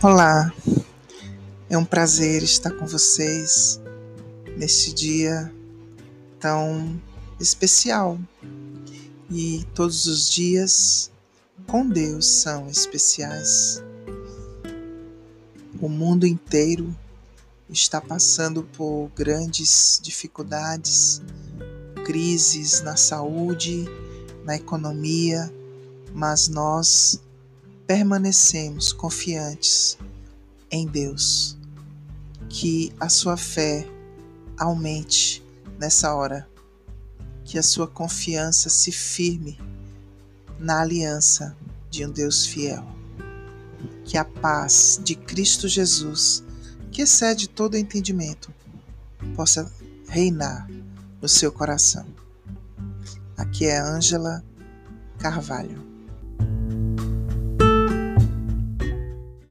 Olá, é um prazer estar com vocês neste dia tão especial. E todos os dias com Deus são especiais. O mundo inteiro está passando por grandes dificuldades, crises na saúde, na economia, mas nós permanecemos confiantes em Deus. Que a sua fé aumente nessa hora, que a sua confiança se firme na aliança de um Deus fiel. Que a paz de Cristo Jesus, que excede todo entendimento, possa reinar no seu coração. Aqui é Ângela Carvalho.